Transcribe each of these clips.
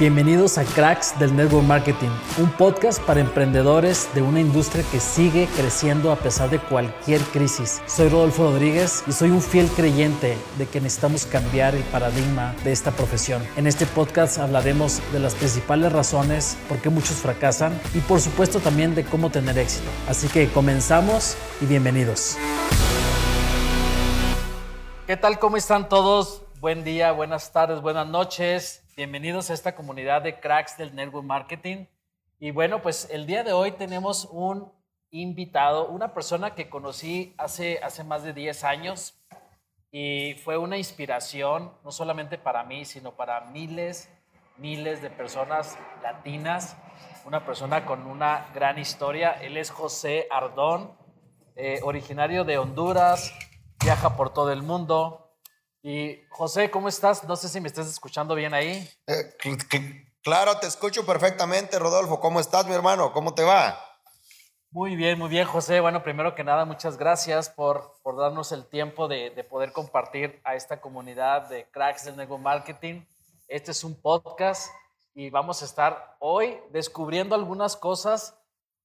Bienvenidos a Cracks del Network Marketing, un podcast para emprendedores de una industria que sigue creciendo a pesar de cualquier crisis. Soy Rodolfo Rodríguez y soy un fiel creyente de que necesitamos cambiar el paradigma de esta profesión. En este podcast hablaremos de las principales razones por qué muchos fracasan y por supuesto también de cómo tener éxito. Así que comenzamos y bienvenidos. ¿Qué tal? ¿Cómo están todos? Buen día, buenas tardes, buenas noches. Bienvenidos a esta comunidad de cracks del network marketing. Y bueno, pues el día de hoy tenemos un invitado, una persona que conocí hace, hace más de 10 años y fue una inspiración, no solamente para mí, sino para miles, miles de personas latinas. Una persona con una gran historia. Él es José Ardón, eh, originario de Honduras, viaja por todo el mundo, y José, ¿cómo estás? No sé si me estás escuchando bien ahí. Eh, claro, te escucho perfectamente, Rodolfo. ¿Cómo estás, mi hermano? ¿Cómo te va? Muy bien, muy bien, José. Bueno, primero que nada, muchas gracias por, por darnos el tiempo de, de, poder compartir a esta comunidad de cracks del Nego Marketing. Este es un podcast y vamos a estar hoy descubriendo algunas cosas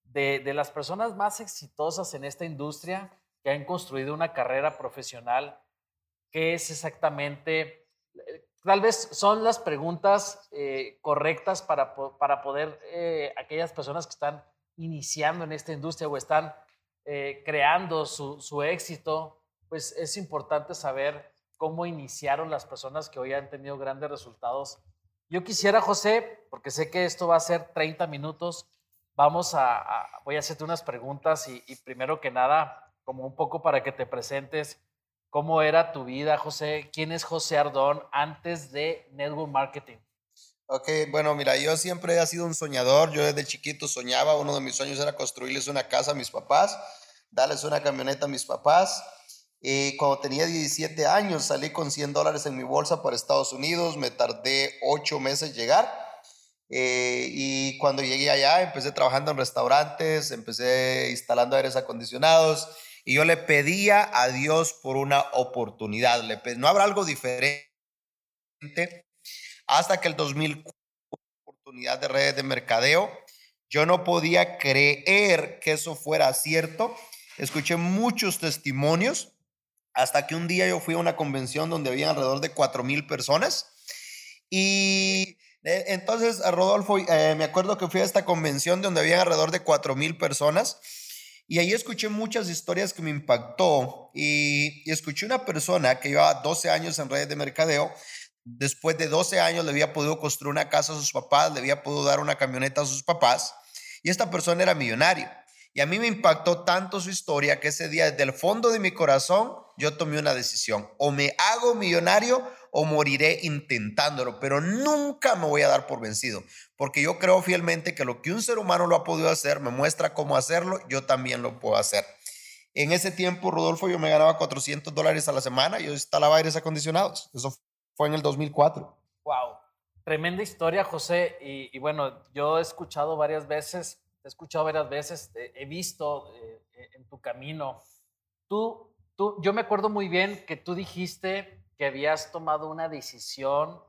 de, de las personas más exitosas en esta industria que han construido una carrera profesional qué es exactamente, eh, tal vez son las preguntas eh, correctas para, para poder, eh, aquellas personas que están iniciando en esta industria o están creando su, su, éxito, pues es importante saber cómo iniciaron las personas que hoy han tenido grandes resultados. Yo quisiera, José, porque sé que esto va a ser 30 minutos, vamos a, voy a hacerte unas preguntas y, y primero que nada, como un poco para que te presentes ¿Cómo era tu vida, José? ¿Quién es José Ardón antes de Network Marketing? Ok, bueno, mira, yo siempre he sido un soñador. Yo desde chiquito soñaba. Uno de mis sueños era construirles una casa a mis papás, darles una camioneta a mis papás. Y cuando tenía 17 años salí con 100 dólares en mi bolsa para Estados Unidos. Me tardé 8 meses llegar. Eh, y cuando llegué allá empecé trabajando en restaurantes, empecé instalando aires acondicionados y yo le pedía a Dios por una oportunidad. No habrá algo diferente hasta que el 2004, oportunidad de redes de mercadeo, yo no podía creer que eso fuera cierto. Escuché muchos testimonios hasta que un día yo fui a una convención donde había alrededor de 4 mil personas. Y eh, entonces, Rodolfo, eh, me acuerdo que fui a esta convención donde había alrededor de 4 mil personas. Y ahí escuché muchas historias que me impactó y, escuché una persona que llevaba 12 años en redes de mercadeo. Después de 12 años le había podido construir una casa a sus papás, le había podido dar una camioneta a sus papás y esta persona era millonario. Y a mí me impactó tanto su historia que ese día desde el fondo de mi corazón yo tomé una decisión. O me hago millonario o moriré intentándolo, pero nunca me voy a dar por vencido, porque yo creo fielmente que lo que un ser humano lo ha podido hacer, me muestra cómo hacerlo, yo también lo puedo hacer. En ese tiempo, Rodolfo, yo me ganaba 400 dólares a la semana y yo instalaba aires acondicionados. Eso fue en el 2004. Wow, tremenda historia, José. Y, bueno, yo he escuchado varias veces, he escuchado varias veces, he visto eh, en tu camino. Tú Tú, yo me acuerdo muy bien que tú dijiste que habías tomado una decisión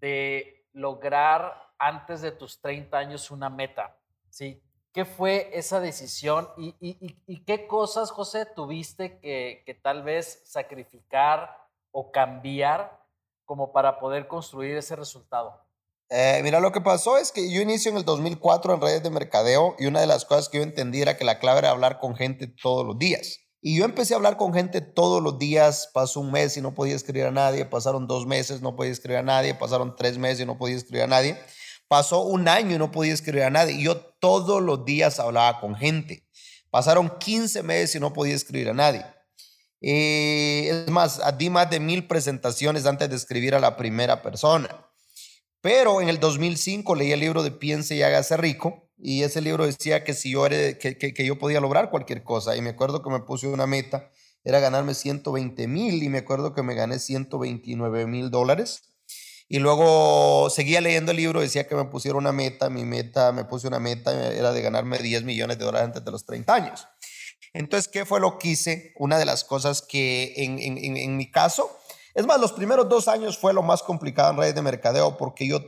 de lograr antes de tus 30 años una meta, ¿sí? ¿Qué fue esa decisión y, qué cosas, José, tuviste que, que, tal vez sacrificar o cambiar como para poder construir ese resultado? Eh, mira, lo que pasó es que yo inicio en el 2004 en redes de mercadeo y una de las cosas que yo entendí era que la clave era hablar con gente todos los días. Y yo empecé a hablar con gente todos los días. Pasó un mes y no podía escribir a nadie. Pasaron dos meses, no podía escribir a nadie. Pasaron tres meses y no podía escribir a nadie. Pasó un año y no podía escribir a nadie. Y yo todos los días hablaba con gente. Pasaron 15 meses y no podía escribir a nadie. Eh, es más, di más de mil presentaciones antes de escribir a la primera persona. Pero en el 2005 leí el libro de Piense y hágase rico y ese libro decía que si yo era, que, que, yo podía lograr cualquier cosa y me acuerdo que me puse una meta era ganarme 120 mil y me acuerdo que me gané 129 mil dólares y luego seguía leyendo el libro decía que me pusiera una meta mi meta me puse una meta era de ganarme 10 millones de dólares antes de los 30 años. Entonces qué fue lo que hice una de las cosas que en, en, en mi caso es más los primeros dos años fue lo más complicado en redes de mercadeo porque yo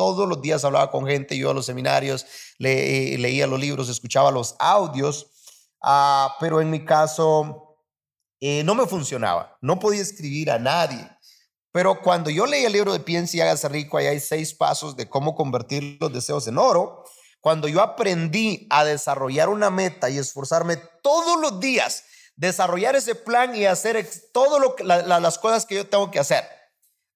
todos los días hablaba con gente, yo a los seminarios, leía los libros, escuchaba los audios, ah, pero en mi caso eh, no me funcionaba, no podía escribir a nadie. Pero cuando yo leí el libro de Piensa y hágase rico, ahí hay seis pasos de cómo convertir los deseos en oro. Cuando yo aprendí a desarrollar una meta y esforzarme todos los días, desarrollar ese plan y hacer todas las cosas que yo tengo que hacer.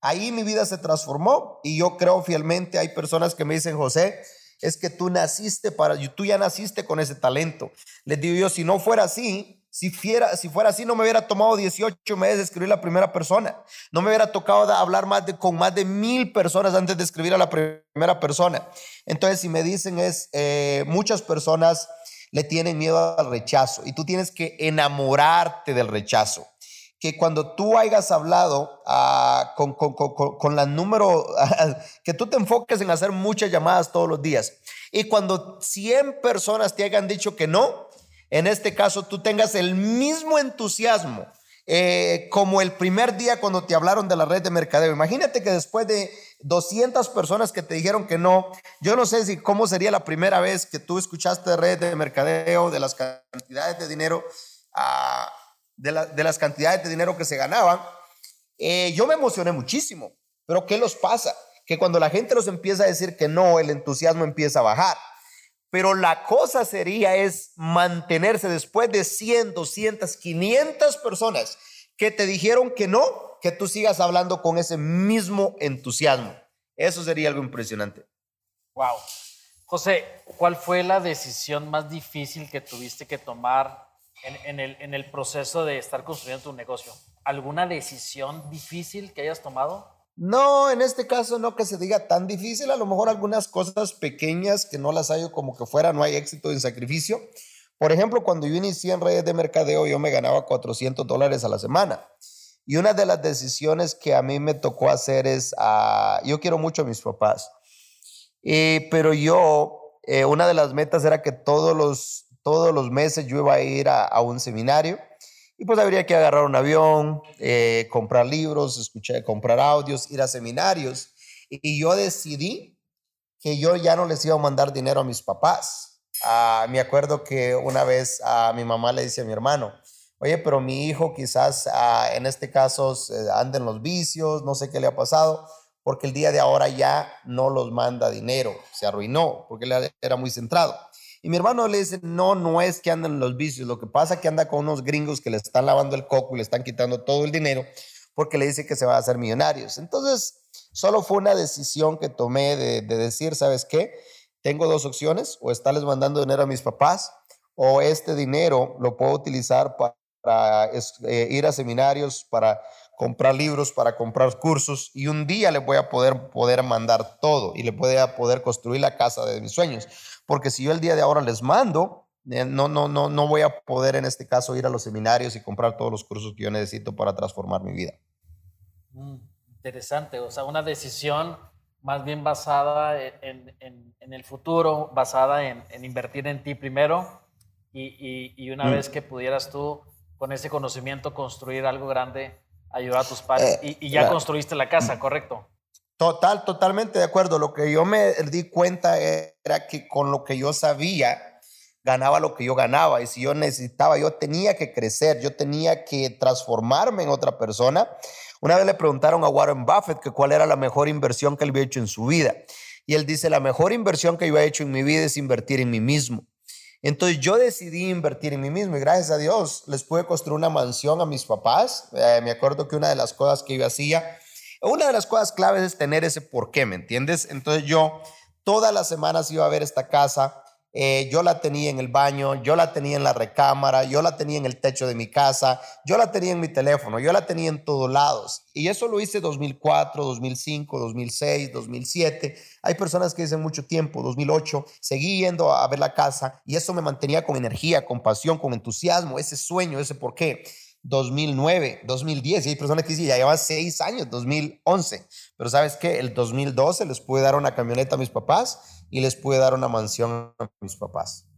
Ahí mi vida se transformó y yo creo fielmente, hay personas que me dicen, José, es que tú naciste para, tú ya naciste con ese talento. Les digo yo, si no fuera así, si fuera, si fuera así, no me hubiera tomado 18 meses de escribir la primera persona. No me hubiera tocado hablar más de, con más de mil personas antes de escribir a la primera persona. Entonces, si me dicen es, eh, muchas personas le tienen miedo al rechazo y tú tienes que enamorarte del rechazo. Que cuando tú hayas hablado ah, con, con, con, con, la número, que tú te enfoques en hacer muchas llamadas todos los días. Y cuando 100 personas te hayan dicho que no, en este caso tú tengas el mismo entusiasmo eh, como el primer día cuando te hablaron de la red de mercadeo. Imagínate que después de 200 personas que te dijeron que no, yo no sé si cómo sería la primera vez que tú escuchaste red de mercadeo, de las cantidades de dinero, ah, de, las cantidades de dinero que se ganaban. Eh, yo me emocioné muchísimo, pero ¿qué los pasa? Que cuando la gente los empieza a decir que no, el entusiasmo empieza a bajar. Pero la cosa sería es mantenerse después de 100, 200, 500 personas que te dijeron que no, que tú sigas hablando con ese mismo entusiasmo. Eso sería algo impresionante. Wow. José, ¿cuál fue la decisión más difícil que tuviste que tomar en, el, proceso de estar construyendo tu negocio? ¿Alguna decisión difícil que hayas tomado? No, en este caso no que se diga tan difícil, a lo mejor algunas cosas pequeñas que no las hay como que fuera, no hay éxito en sacrificio. Por ejemplo, cuando yo inicié en redes de mercadeo, yo me ganaba 400 dólares a la semana. Y una de las decisiones que a mí me tocó hacer es, ah, yo quiero mucho a mis papás, pero yo, eh, una de las metas era que todos los, todos los meses yo iba a ir a, un seminario y pues habría que agarrar un avión, eh, comprar libros, escuchar, comprar audios, ir a seminarios. Y yo decidí que yo ya no les iba a mandar dinero a mis papás. Ah, me acuerdo que una vez a mi mamá le dice a mi hermano, oye, pero mi hijo quizás ah, en este caso anda en los vicios, no sé qué le ha pasado, porque el día de ahora ya no los manda dinero, se arruinó, porque él era muy centrado. Y mi hermano le dice, no, no es que andan los vicios, lo que pasa es que anda con unos gringos que le están lavando el coco y le están quitando todo el dinero porque le dice que se va a hacer millonarios. Entonces, solo fue una decisión que tomé de, decir, ¿sabes qué? Tengo dos opciones, o estarles mandando dinero a mis papás, o este dinero lo puedo utilizar para, eh, ir a seminarios, para comprar libros, para comprar cursos, y un día le voy a poder, poder mandar todo y le voy a poder construir la casa de mis sueños porque si yo el día de ahora les mando, eh, no, no, no, no voy a poder en este caso ir a los seminarios y comprar todos los cursos que yo necesito para transformar mi vida. Mm, interesante, o sea, una decisión más bien basada en, en, el futuro, basada en, invertir en ti primero y, y, una mm. vez que pudieras tú con ese conocimiento construir algo grande, ayudar a tus padres eh, y, ya construiste la casa, ¿correcto? Total, totalmente de acuerdo. Lo que yo me di cuenta era que con lo que yo sabía, ganaba lo que yo ganaba. Y si yo necesitaba, yo tenía que crecer, yo tenía que transformarme en otra persona. Una vez le preguntaron a Warren Buffett que cuál era la mejor inversión que él había hecho en su vida. Y él dice, la mejor inversión que yo he hecho en mi vida es invertir en mí mismo. Entonces yo decidí invertir en mí mismo y gracias a Dios les pude construir una mansión a mis papás. Eh, me acuerdo que una de las cosas que yo hacía una de las cosas claves es tener ese por qué, ¿me entiendes? Entonces yo todas las semanas iba a ver esta casa, eh, yo la tenía en el baño, yo la tenía en la recámara, yo la tenía en el techo de mi casa, yo la tenía en mi teléfono, yo la tenía en todos lados. Y eso lo hice 2004, 2005, 2006, 2007. Hay personas que dicen mucho tiempo, 2008, seguí yendo a ver la casa y eso me mantenía con energía, con pasión, con entusiasmo, ese sueño, ese por qué. 2009, 2010, y hay personas que dicen, ya lleva seis años, 2011, pero ¿sabes qué? El 2012 les pude dar una camioneta a mis papás y les pude dar una mansión a mis papás.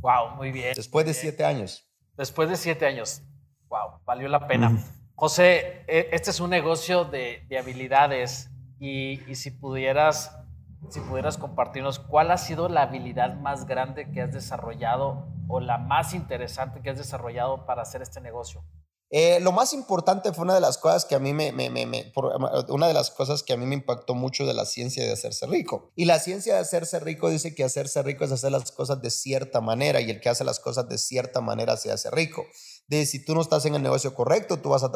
Wow, muy bien. Después de siete años. Después de siete años. Wow, valió la pena. José, e, este es un negocio de, de habilidades Y, y si pudieras si pudieras compartirnos cuál ha sido la habilidad más grande que has desarrollado o la más interesante que has desarrollado para hacer este negocio. Eh, lo más importante fue una de las cosas que a mí me, una de las cosas que a mí me impactó mucho de la ciencia de hacerse rico. Y la ciencia de hacerse rico dice que hacerse rico es hacer las cosas de cierta manera y el que hace las cosas de cierta manera se hace rico. De si tú no estás en el negocio correcto, tú vas a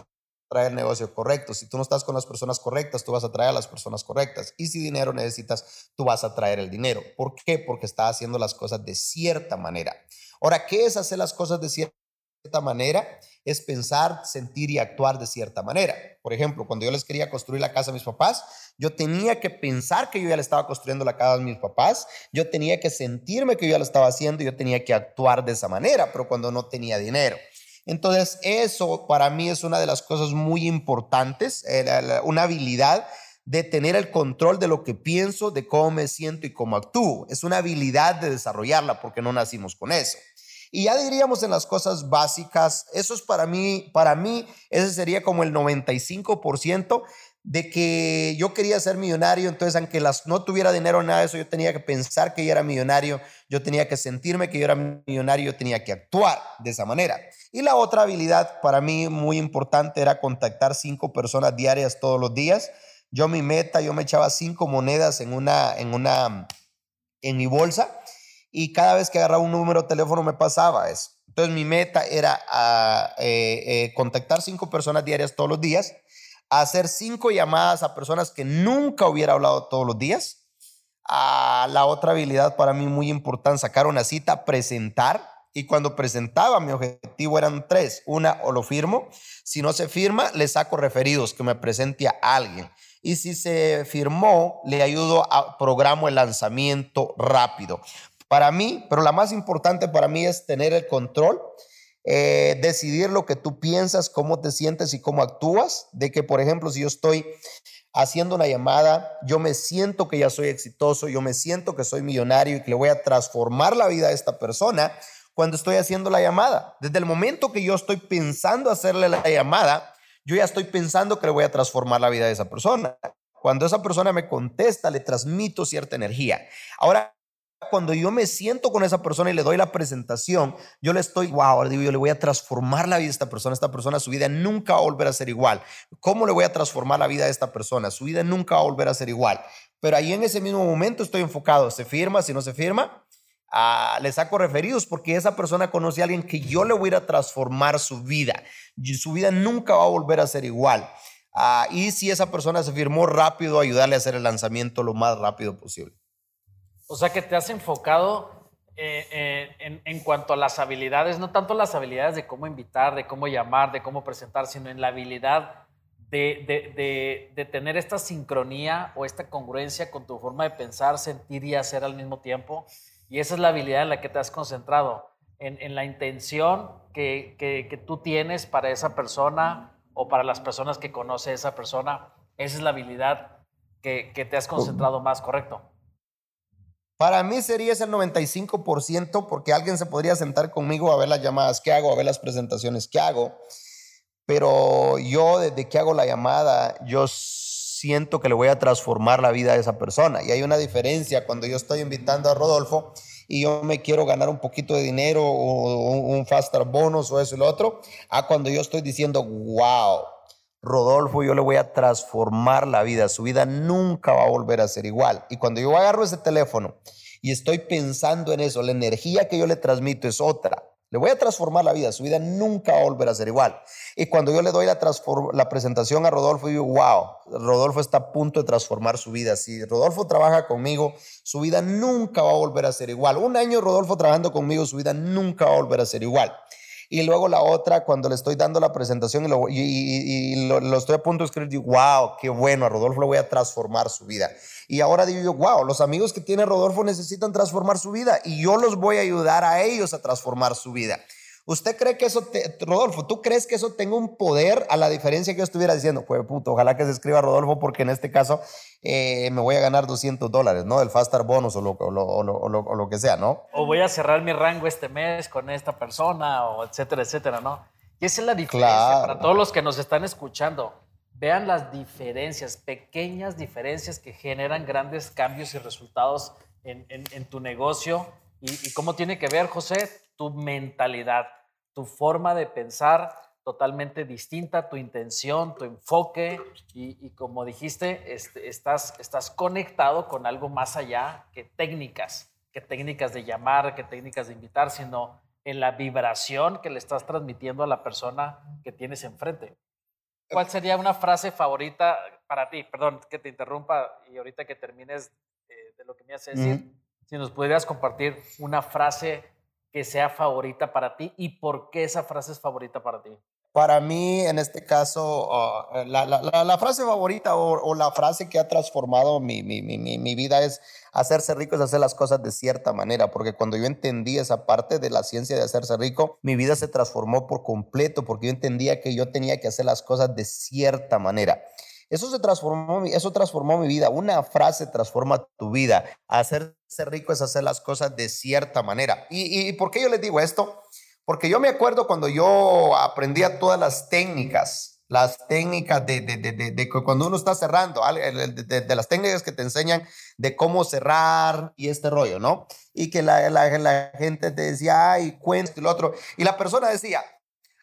traer el negocio correcto. Si tú no estás con las personas correctas, tú vas a traer a las personas correctas. Y si dinero necesitas, tú vas a traer el dinero. ¿Por qué? Porque estás haciendo las cosas de cierta manera. Ahora, ¿qué es hacer las cosas de cierta manera? Es pensar, sentir y actuar de cierta manera. Por ejemplo, cuando yo les quería construir la casa a mis papás, yo tenía que pensar que yo ya le estaba construyendo la casa a mis papás, yo tenía que sentirme que yo ya lo estaba haciendo yo tenía que actuar de esa manera, pero cuando no tenía dinero. Entonces, eso para mí es una de las cosas muy importantes, eh, una habilidad de tener el control de lo que pienso, de cómo me siento y cómo actúo. Es una habilidad de desarrollarla porque no nacimos con eso. Y ya diríamos en las cosas básicas, eso es para mí, para mí, ese sería como el 95% de que yo quería ser millonario, entonces aunque las, no tuviera dinero nada de eso, yo tenía que pensar que yo era millonario, yo tenía que sentirme que yo era millonario, yo tenía que actuar de esa manera. Y la otra habilidad para mí muy importante era contactar cinco personas diarias todos los días. Yo mi meta, yo me echaba cinco monedas en una, en una, en mi bolsa y cada vez que agarraba un número de teléfono me pasaba eso. Entonces mi meta era ah, eh, eh, contactar cinco personas diarias todos los días hacer cinco llamadas a personas que nunca hubiera hablado todos los días. A la otra habilidad para mí muy importante, sacar una cita, presentar. Y cuando presentaba, mi objetivo eran tres. Una, o lo firmo. Si no se firma, le saco referidos, que me presente a alguien. Y si se firmó, le ayudo a programo el lanzamiento rápido. Para mí, pero la más importante para mí es tener el control eh, decidir lo que tú piensas, cómo te sientes y cómo actúas. De que, por ejemplo, si yo estoy haciendo una llamada, yo me siento que ya soy exitoso, yo me siento que soy millonario y que le voy a transformar la vida a esta persona cuando estoy haciendo la llamada. Desde el momento que yo estoy pensando hacerle la llamada, yo ya estoy pensando que le voy a transformar la vida de esa persona. Cuando esa persona me contesta, le transmito cierta energía. Ahora, cuando yo me siento con esa persona y le doy la presentación, yo le estoy, wow, yo le voy a transformar la vida de esta persona. Esta persona, su vida nunca va a volver a ser igual. ¿Cómo le voy a transformar la vida de esta persona? Su vida nunca va a volver a ser igual. Pero ahí en ese mismo momento estoy enfocado. ¿Se firma? Si no se firma, ah, le saco referidos porque esa persona conoce a alguien que yo le voy a a transformar su vida. Su vida nunca va a volver a ser igual. Ah, y si esa persona se firmó rápido, ayudarle a hacer el lanzamiento lo más rápido posible. O sea que te has enfocado eh, eh, en, cuanto a las habilidades, no tanto las habilidades de cómo invitar, de cómo llamar, de cómo presentar, sino en la habilidad de, de, tener esta sincronía o esta congruencia con tu forma de pensar, sentir y hacer al mismo tiempo. Y esa es la habilidad en la que te has concentrado, en, en la intención que, que, que, tú tienes para esa persona o para las personas que conoce esa persona. Esa es la habilidad que, que te has concentrado más, ¿correcto? Para mí sería ese el 95% porque alguien se podría sentar conmigo a ver las llamadas que hago, a ver las presentaciones que hago. Pero yo desde que hago la llamada, yo siento que le voy a transformar la vida a esa persona. Y hay una diferencia cuando yo estoy invitando a Rodolfo y yo me quiero ganar un poquito de dinero o un faster bonus o eso y lo otro, a cuando yo estoy diciendo, wow, Rodolfo, yo le voy a transformar la vida. Su vida nunca va a volver a ser igual. Y cuando yo agarro ese teléfono y estoy pensando en eso, la energía que yo le transmito es otra. Le voy a transformar la vida. Su vida nunca va a volver a ser igual. Y cuando yo le doy la, la presentación a Rodolfo, digo, wow, Rodolfo está a punto de transformar su vida. Si Rodolfo trabaja conmigo, su vida nunca va a volver a ser igual. Un año Rodolfo trabajando conmigo, su vida nunca va a volver a ser igual. Y luego la otra, cuando le estoy dando la presentación y lo, y, lo, estoy a punto de escribir, digo, wow, qué bueno, a Rodolfo le voy a transformar su vida. Y ahora digo wow, los amigos que tiene Rodolfo necesitan transformar su vida y yo los voy a ayudar a ellos a transformar su vida. ¿Usted cree que eso, te, Rodolfo, tú crees que eso tenga un poder a la diferencia que yo estuviera diciendo? Pues puto, ojalá que se escriba Rodolfo porque en este caso eh, me voy a ganar 200 dólares, ¿no? El Fastar Bonus o lo, o, lo, o, lo, que sea, ¿no? O voy a cerrar mi rango este mes con esta persona o etcétera, etcétera, ¿no? Y esa es la diferencia para todos los que nos están escuchando. vean las diferencias, pequeñas diferencias que generan grandes cambios y resultados en, tu negocio. Y, cómo tiene que ver, José, tu mentalidad, tu forma de pensar totalmente distinta, tu intención, tu enfoque. Y, como dijiste, este, estás, estás conectado con algo más allá que técnicas, que técnicas de llamar, que técnicas de invitar, sino en la vibración que le estás transmitiendo a la persona que tienes enfrente. ¿Cuál sería una frase favorita para ti? Perdón que te interrumpa y ahorita que termines eh, de lo que me hace decir, si nos pudieras compartir una frase que sea favorita para ti y por qué esa frase es favorita para ti. Para mí, en este caso, uh, la, la, la, frase favorita o, o, la frase que ha transformado mi, mi, mi, mi, vida es hacerse rico es hacer las cosas de cierta manera, porque cuando yo entendí esa parte de la ciencia de hacerse rico, mi vida se transformó por completo, porque yo entendía que yo tenía que hacer las cosas de cierta manera. Eso se transformó, eso transformó mi vida. Una frase transforma tu vida. Hacerse rico es hacer las cosas de cierta manera. ¿Y, y por qué yo les digo esto? Porque yo me acuerdo cuando yo aprendía todas las técnicas, las técnicas de, de, de, de cuando uno está cerrando, de, las técnicas que te enseñan de cómo cerrar y este rollo, ¿no? Y que la, la, gente te decía, ay, cuento y lo otro. Y la persona decía,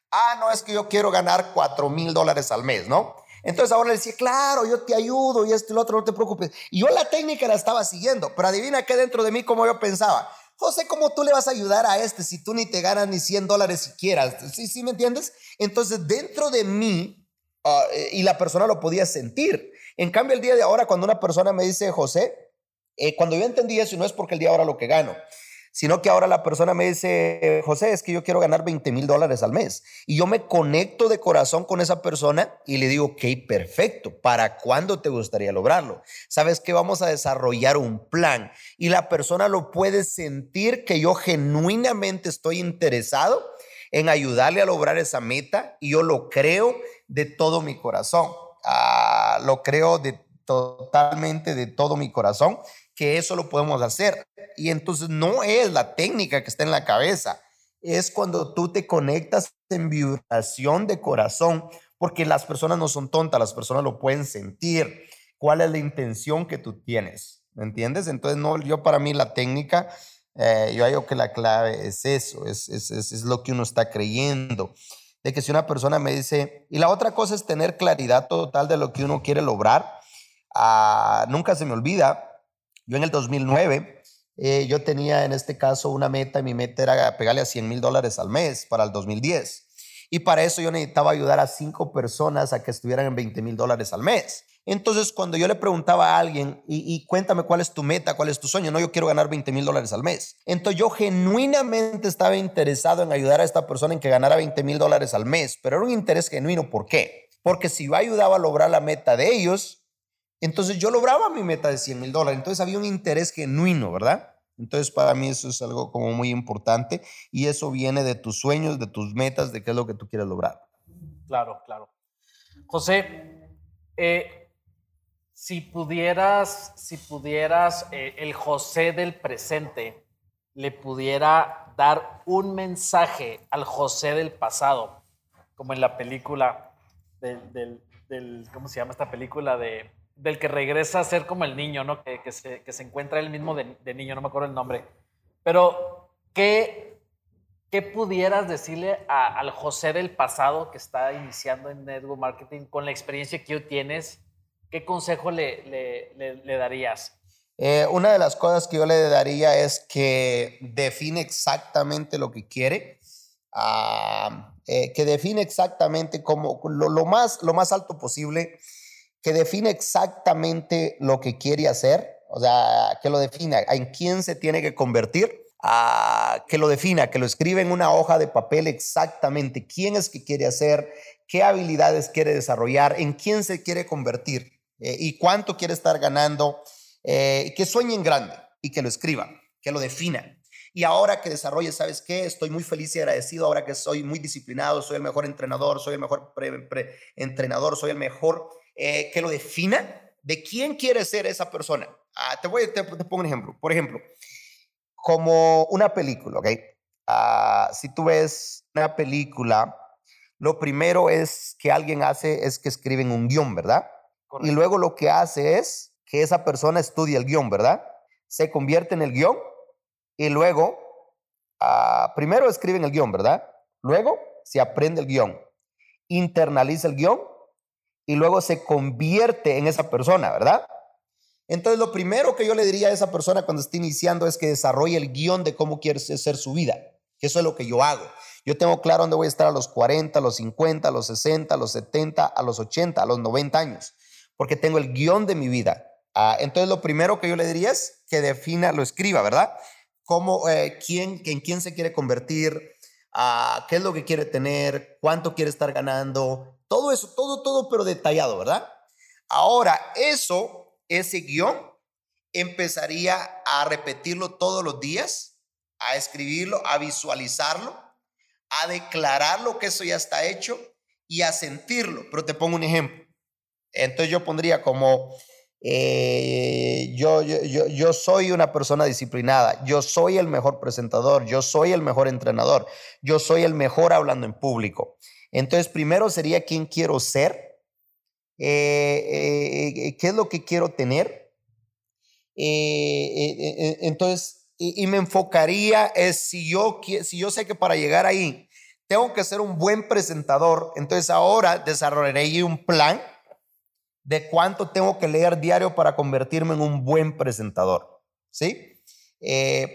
ah, no, es que yo quiero ganar cuatro mil dólares al mes, ¿no? Entonces ahora le decía, claro, yo te ayudo y esto y lo otro, no te preocupes. Y yo la técnica la estaba siguiendo, pero adivina qué dentro de mí, como yo pensaba. José, ¿cómo tú le vas a ayudar a este si tú ni te ganas ni 100 dólares siquiera? ¿Sí, ¿Sí me entiendes? Entonces, dentro de mí, ah, eh, y la persona lo podía sentir. En cambio, el día de ahora, cuando una persona me dice, José, eh, cuando yo entendí eso, y no es porque el día de ahora lo que gano, sino que ahora la persona me dice, José, es que yo quiero ganar 20 mil dólares al mes. Y yo me conecto de corazón con esa persona y le digo, ok, perfecto, ¿para cuándo te gustaría lograrlo? Sabes que vamos a desarrollar un plan y la persona lo puede sentir que yo genuinamente estoy interesado en ayudarle a lograr esa meta y yo lo creo de todo mi corazón. Ah, lo creo de totalmente de todo mi corazón eso lo podemos hacer. Y entonces no es la técnica que está en la cabeza, es cuando tú te conectas en vibración de corazón, porque las personas no son tontas, las personas lo pueden sentir. ¿Cuál es la intención que tú tienes? ¿Me entiendes? Entonces, no, yo para mí la técnica, eh, yo digo que la clave es eso, es, es, es, lo que uno está creyendo. De que si una persona me dice, y la otra cosa es tener claridad total de lo que uno quiere lograr, ah, nunca se me olvida, yo en el 2009, eh, yo tenía en este caso una meta y mi meta era pegarle a 100 mil dólares al mes para el 2010. Y para eso yo necesitaba ayudar a cinco personas a que estuvieran en 20 mil dólares al mes. Entonces, cuando yo le preguntaba a alguien, y, cuéntame cuál es tu meta, cuál es tu sueño, no, yo quiero ganar 20 mil dólares al mes. Entonces, yo genuinamente estaba interesado en ayudar a esta persona en que ganara 20 mil dólares al mes, pero era un interés genuino. ¿Por qué? Porque si yo ayudaba a lograr la meta de ellos, entonces yo lograba mi meta de 100 mil dólares. Entonces había un interés genuino, ¿verdad? Entonces para mí eso es algo como muy importante y eso viene de tus sueños, de tus metas, de qué es lo que tú quieres lograr. Claro, claro. José, eh, si pudieras, si pudieras, eh, el José del presente le pudiera dar un mensaje al José del pasado, como en la película del, del ¿cómo se llama esta película? De del que regresa a ser como el niño, ¿no? Que, se, que se, encuentra él mismo de, de, niño, no me acuerdo el nombre. Pero, ¿qué, qué pudieras decirle al José del pasado que está iniciando en Network Marketing con la experiencia que tú tienes? ¿Qué consejo le, le, darías? Eh, una de las cosas que yo le daría es que define exactamente lo que quiere, ah, eh, que define exactamente cómo, lo, lo, más, lo más alto posible que define exactamente lo que quiere hacer, o sea, que lo defina, en quién se tiene que convertir, a, que lo defina, que lo escribe en una hoja de papel exactamente quién es que quiere hacer, qué habilidades quiere desarrollar, en quién se quiere convertir eh, y cuánto quiere estar ganando, eh, que sueñe en grande y que lo escriba, que lo defina. Y ahora que desarrolle, ¿sabes qué? Estoy muy feliz y agradecido ahora que soy muy disciplinado, soy el mejor entrenador, soy el mejor entrenador, soy el mejor eh, que lo defina de quién quiere ser esa persona. Ah, te, voy, te, pongo un ejemplo. Por ejemplo, como una película, ¿ok? Ah, si tú ves una película lo primero es que alguien hace es que escriben un guion, ¿verdad? Y luego lo que hace es que esa persona estudia el guion, ¿verdad? Se convierte en el guion y luego, ah, primero escriben el guion, ¿verdad? Luego se aprende el guion, internaliza el guion y luego se convierte en esa persona, ¿verdad? Entonces, lo primero que yo le diría a esa persona cuando esté iniciando es que desarrolle el guion de cómo quiere ser su vida, eso es lo que yo hago. Yo tengo claro dónde voy a estar a los 40, a los 50, a los 60, a los 70, a los 80, a los 90 años, porque tengo el guion de mi vida. Ah, entonces, lo primero que yo le diría es que defina, lo escriba, ¿verdad? Cómo, eh, quién, en quién se quiere convertir, ah, qué es lo que quiere tener, cuánto quiere estar ganando, todo eso, todo, todo, pero detallado, ¿verdad? Ahora, eso, ese guion, empezaría a repetirlo todos los días, a escribirlo, a visualizarlo, a declararlo que eso ya está hecho y a sentirlo. Pero te pongo un ejemplo. Entonces yo pondría como, eh, yo, yo, yo, soy una persona disciplinada, yo soy el mejor presentador, yo soy el mejor entrenador, yo soy el mejor hablando en público. Entonces, primero sería quién quiero ser, eh, eh, eh, qué es lo que quiero tener. entonces, y, me enfocaría es si yo, si yo sé que para llegar ahí tengo que ser un buen presentador, entonces ahora desarrollaré un plan de cuánto tengo que leer diario para convertirme en un buen presentador, ¿sí?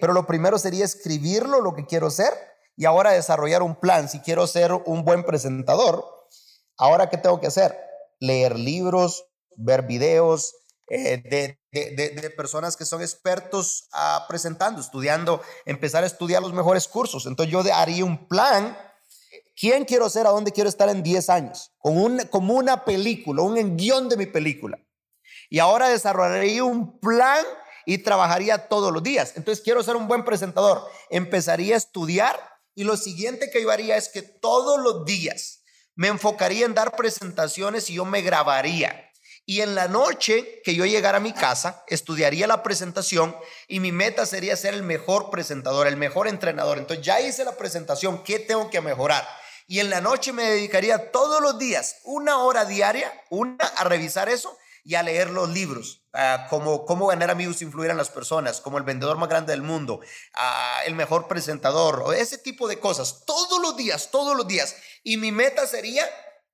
pero lo primero sería escribirlo, lo que quiero ser, y ahora desarrollar un plan. Si quiero ser un buen presentador, ahora ¿qué tengo que hacer? Leer libros, ver videos eh, de, de, personas que son expertos ah, presentando, estudiando, empezar a estudiar los mejores cursos. Entonces yo haría un plan. ¿Quién quiero ser? ¿A dónde quiero estar en 10 años? Con un, como una película, un guion de mi película. Y ahora desarrollaría un plan y trabajaría todos los días. Entonces quiero ser un buen presentador. Empezaría a estudiar y lo siguiente que yo haría es que todos los días me enfocaría en dar presentaciones y yo me grabaría. Y en la noche que yo llegara a mi casa, estudiaría la presentación y mi meta sería ser el mejor presentador, el mejor entrenador. Entonces ya hice la presentación, ¿qué tengo que mejorar? Y en la noche me dedicaría todos los días, una hora diaria, una a revisar eso y a leer los libros, como cómo ganar amigos e influir en las personas, como el vendedor más grande del mundo, el mejor presentador, ese tipo de cosas, todos los días, todos los días. Y mi meta sería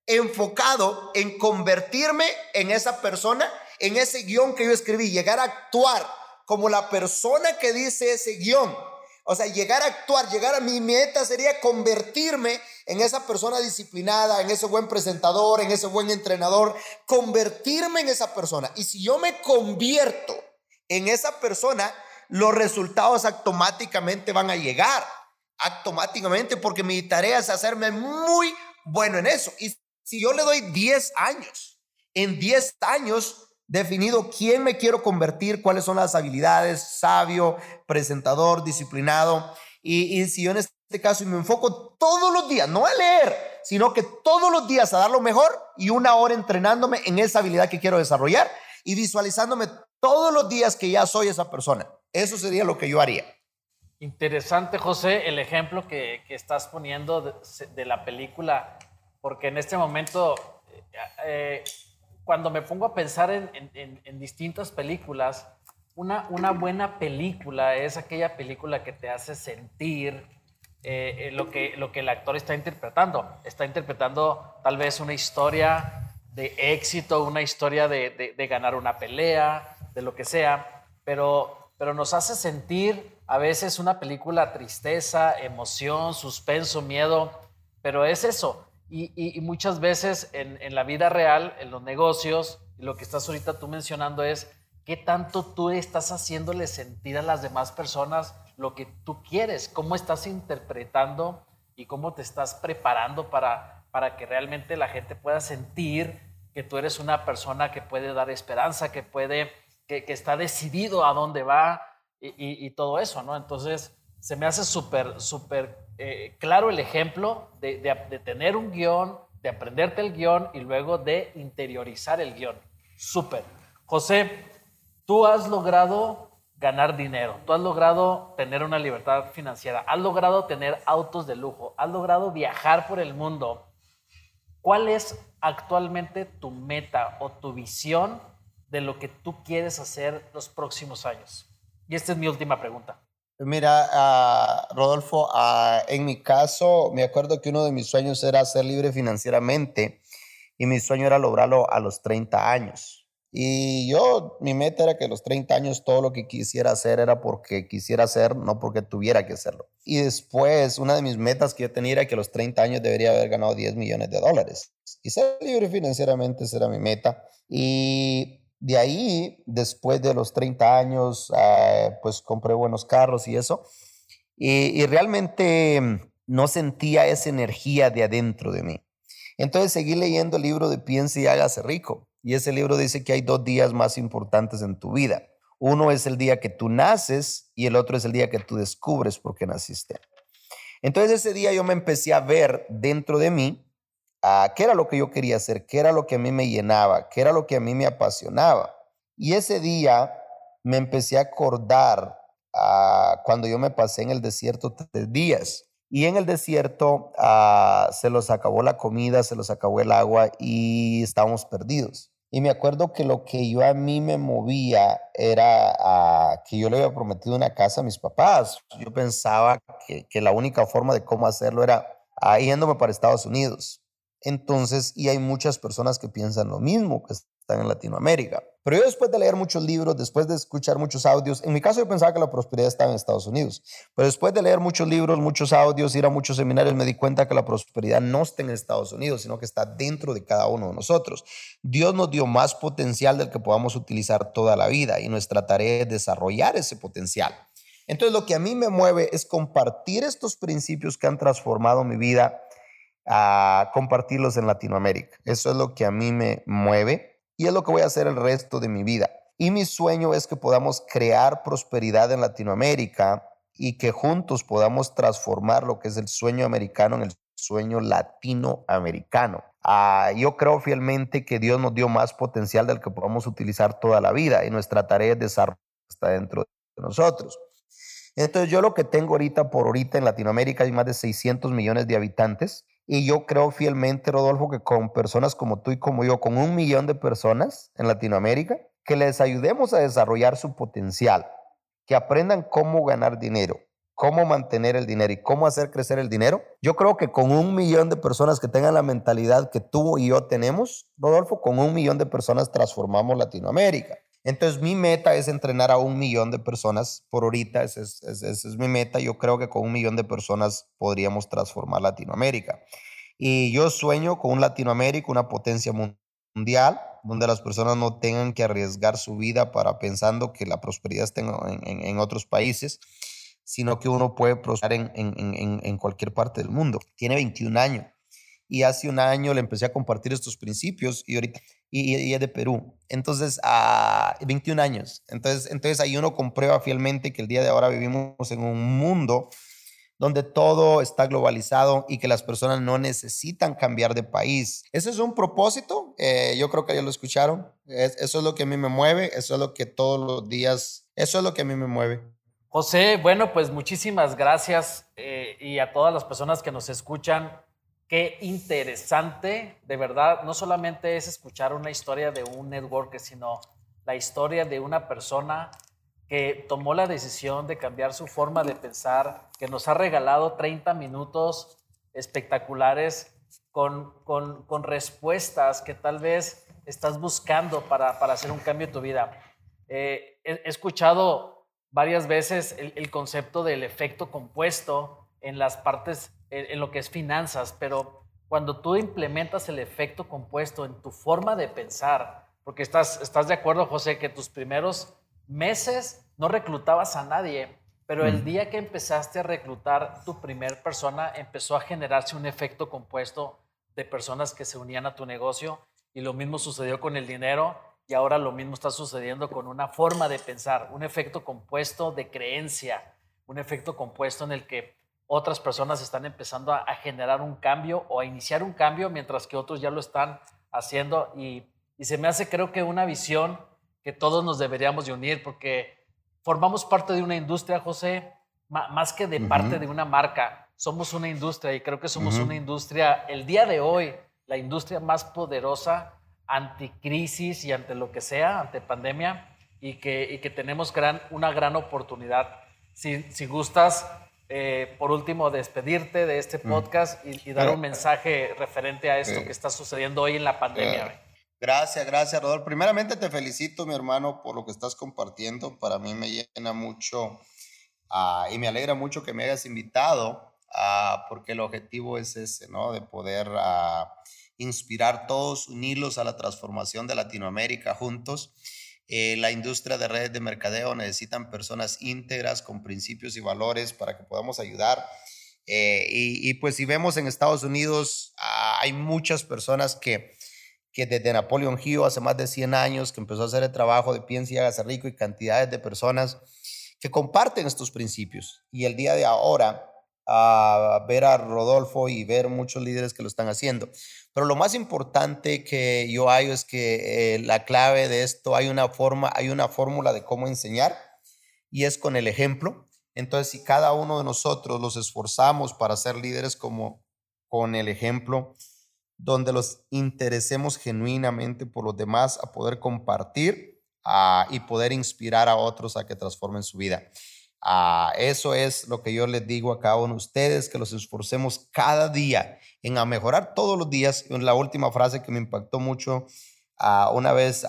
enfocado en convertirme en esa persona, en ese guion que yo escribí, llegar a actuar como la persona que dice ese guion. O sea, llegar a actuar, llegar a mi meta sería convertirme en esa persona disciplinada, en ese buen presentador, en ese buen entrenador, convertirme en esa persona. Y si yo me convierto en esa persona, los resultados automáticamente van a llegar, automáticamente, porque mi tarea es hacerme muy bueno en eso. Y si yo le doy 10 años, en 10 años definido quién me quiero convertir, cuáles son las habilidades, sabio, presentador, disciplinado. Y, si yo en este caso me enfoco todos los días, no a leer, sino que todos los días a dar lo mejor y una hora entrenándome en esa habilidad que quiero desarrollar y visualizándome todos los días que ya soy esa persona. Eso sería lo que yo haría. Interesante, José, el ejemplo que, que estás poniendo de, la película, porque en este momento, eh, cuando me pongo a pensar en, en, en distintas películas, una, una buena película es aquella película que te hace sentir, eh, eh, lo, que, lo que el actor está interpretando. Está interpretando tal vez una historia de éxito, una historia de, de, ganar una pelea, de lo que sea, pero, pero nos hace sentir a veces una película tristeza, emoción, suspenso, miedo, pero es eso. Y, muchas veces en, en, la vida real, en los negocios, lo que estás ahorita tú mencionando es qué tanto tú estás haciéndole sentir a las demás personas lo que tú quieres, cómo estás interpretando y cómo te estás preparando para, para que realmente la gente pueda sentir que tú eres una persona que puede dar esperanza, que puede, que, está decidido a dónde va y, todo eso, ¿no? Entonces, se me hace súper, súper eh, claro el ejemplo de, de tener un guion, de aprenderte el guion y luego de interiorizar el guion. Súper. José, tú has logrado ganar dinero, tú has logrado tener una libertad financiera, has logrado tener autos de lujo, has logrado viajar por el mundo ¿cuál es actualmente tu meta o tu visión de lo que tú quieres hacer los próximos años? Y esta es mi última pregunta. Mira, ah, Rodolfo, ah, en mi caso, me acuerdo que uno de mis sueños era ser libre financieramente y mi sueño era lograrlo a los 30 años. Y yo, mi meta era que a los 30 años todo lo que quisiera hacer era porque quisiera hacer, no porque tuviera que hacerlo. Y después, una de mis metas que yo tenía era que a los 30 años debería haber ganado 10 millones de dólares. Y ser libre financieramente, esa era mi meta. Y de ahí, después de los 30 años, ah, pues compré buenos carros y eso. Y, y realmente no sentía esa energía de adentro de mí. Entonces seguí leyendo el libro de Piense y hágase rico y ese libro dice que hay dos días más importantes en tu vida. Uno es el día que tú naces y el otro es el día que tú descubres por qué naciste. Entonces ese día yo me empecé a ver dentro de mí a qué era lo que yo quería hacer, qué era lo que a mí me llenaba, qué era lo que a mí me apasionaba. Y ese día me empecé a acordar a cuando yo me pasé en el desierto tres días. Y en el desierto ah, se los acabó la comida, se los acabó el agua y estábamos perdidos. Y me acuerdo que lo que yo a mí me movía era ah, que yo le había prometido una casa a mis papás. Yo pensaba que, que la única forma de cómo hacerlo era ah, yéndome para Estados Unidos. Entonces, y hay muchas personas que piensan lo mismo, que están en Latinoamérica. Pero yo después de leer muchos libros, después de escuchar muchos audios, en mi caso yo pensaba que la prosperidad estaba en Estados Unidos, pero después de leer muchos libros, muchos audios, ir a muchos seminarios, me di cuenta que la prosperidad no está en Estados Unidos, sino que está dentro de cada uno de nosotros. Dios nos dio más potencial del que podamos utilizar toda la vida y nuestra tarea es desarrollar ese potencial. Entonces lo que a mí me mueve es compartir estos principios que han transformado mi vida, a compartirlos en Latinoamérica. Eso es lo que a mí me mueve y es lo que voy a hacer el resto de mi vida. Y mi sueño es que podamos crear prosperidad en Latinoamérica y que juntos podamos transformar lo que es el sueño americano en el sueño latinoamericano. Ah, yo creo fielmente que Dios nos dio más potencial del que podamos utilizar toda la vida y nuestra tarea es desarrollar está dentro de nosotros. Entonces yo lo que tengo ahorita por ahorita en Latinoamérica hay más de 600 millones de habitantes y yo creo fielmente, Rodolfo, que con personas como tú y como yo, con un millón de personas en Latinoamérica, que les ayudemos a desarrollar su potencial, que aprendan cómo ganar dinero, cómo mantener el dinero y cómo hacer crecer el dinero. Yo creo que con un millón de personas que tengan la mentalidad que tú y yo tenemos, Rodolfo, con un millón de personas transformamos Latinoamérica. Entonces mi meta es entrenar a un millón de personas por ahorita, esa es, mi meta. Yo creo que con un millón de personas podríamos transformar Latinoamérica. Y yo sueño con un Latinoamérica, una potencia mundial, donde las personas no tengan que arriesgar su vida para pensando que la prosperidad está en, otros países, sino que uno puede prosperar en, en cualquier parte del mundo. Tiene 21 años y hace un año le empecé a compartir estos principios y ahorita y, es de Perú. Entonces, a 21 años. Entonces, entonces ahí uno comprueba fielmente que el día de ahora vivimos en un mundo donde todo está globalizado y que las personas no necesitan cambiar de país. Ese es un propósito, eh, yo creo que ya lo escucharon, eso es lo que a mí me mueve, eso es lo que todos los días, eso es lo que a mí me mueve. José, bueno, pues muchísimas gracias eh, y a todas las personas que nos escuchan. Qué interesante, de verdad, no solamente es escuchar una historia de un network, sino la historia de una persona que tomó la decisión de cambiar su forma de pensar, que nos ha regalado 30 minutos espectaculares con, con, respuestas que tal vez estás buscando para, para hacer un cambio en tu vida. Eh, he, escuchado varias veces el concepto del efecto compuesto en las partes en, lo que es finanzas, pero cuando tú implementas el efecto compuesto en tu forma de pensar, porque estás, estás de acuerdo, José, que tus primeros meses no reclutabas a nadie, pero el día que empezaste a reclutar tu primer persona, empezó a generarse un efecto compuesto de personas que se unían a tu negocio y lo mismo sucedió con el dinero y ahora lo mismo está sucediendo con una forma de pensar, un efecto compuesto de creencia, un efecto compuesto en el que otras personas están empezando a, generar un cambio o a iniciar un cambio, mientras que otros ya lo están haciendo. Y, se me hace, creo que, una visión que todos nos deberíamos de unir, porque formamos parte de una industria, José, más que de parte de una marca. Somos una industria y creo que somos una industria el día de hoy la industria más poderosa anticrisis y ante lo que sea, ante pandemia, y que, y que tenemos gran, una gran oportunidad. Si, si gustas, eh, por último, despedirte de este mm. podcast y, dar un mensaje referente a esto que está sucediendo hoy en la pandemia. Gracias, gracias, Rodolfo. Primeramente te felicito, mi hermano, por lo que estás compartiendo. Para mí me llena mucho ah, y me alegra mucho que me hayas invitado, ah, porque el objetivo es ese, ¿no? De poder ah, inspirar todos, unirlos a la transformación de Latinoamérica juntos. Eh, la industria de redes de mercadeo necesitan personas íntegras con principios y valores para que podamos ayudar. Eh, y, pues si vemos en Estados Unidos, ah, hay muchas personas que, que desde Napoleon Hill hace más de 100 años que empezó a hacer el trabajo de piensa y hágase rico y cantidades de personas que comparten estos principios. Y el día de ahora, a ver a Rodolfo y ver muchos líderes que lo están haciendo. Pero lo más importante que yo hay es que eh, la clave de esto, hay una forma, hay una fórmula de cómo enseñar y es con el ejemplo. Entonces, si cada uno de nosotros los esforzamos para ser líderes como con el ejemplo, donde los interesemos genuinamente por los demás a poder compartir ah, y poder inspirar a otros a que transformen su vida. Ah, eso es lo que yo les digo a cada uno de ustedes, que los esforcemos cada día en a mejorar todos los días. La última frase que me impactó mucho, uh, una vez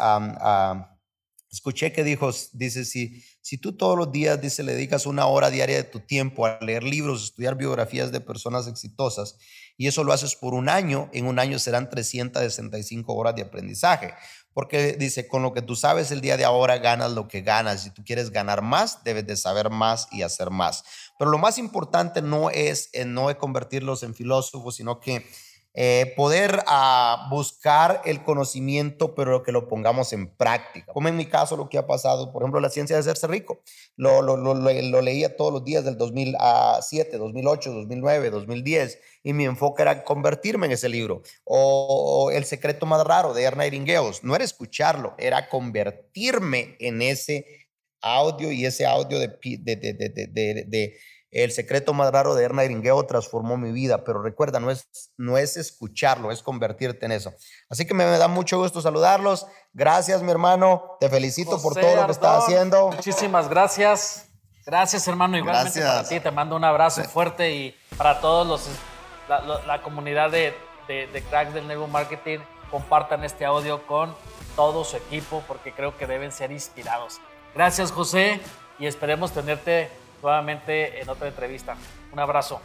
escuché que dijo, dice, si, si tú todos los días, dice, le dedicas una hora diaria de tu tiempo a leer libros, estudiar biografías de personas exitosas, y eso lo haces por un año, en un año serán 365 horas de aprendizaje. Porque dice, con lo que tú sabes el día de ahora, ganas lo que ganas. Si tú quieres ganar más, debes de saber más y hacer más. Pero lo más importante no es, no es convertirlos en filósofos, sino que eh, poder ah, buscar el conocimiento, pero que lo pongamos en práctica. Como en mi caso lo que ha pasado, por ejemplo, la ciencia de hacerse rico. Lo, lo, lo, lo leía todos los días del 2007, 2008, 2009, 2010, y mi enfoque era convertirme en ese libro. O, El secreto más raro de Erna Iringueos. No era escucharlo, era convertirme en ese audio y ese audio de, de el secreto más raro de Erna Gringueo transformó mi vida, pero recuerda, no es, no es escucharlo, es convertirte en eso. Así que me, da mucho gusto saludarlos. Gracias, mi hermano. Te felicito por todo lo que estás haciendo. Muchísimas gracias. Gracias, hermano. Igualmente para ti. Te mando un abrazo fuerte y para todos los la, comunidad de, de, de cracks del Nego Marketing, compartan este audio con todo su equipo porque creo que deben ser inspirados. Gracias, José, y esperemos tenerte nuevamente en otra entrevista. Un abrazo.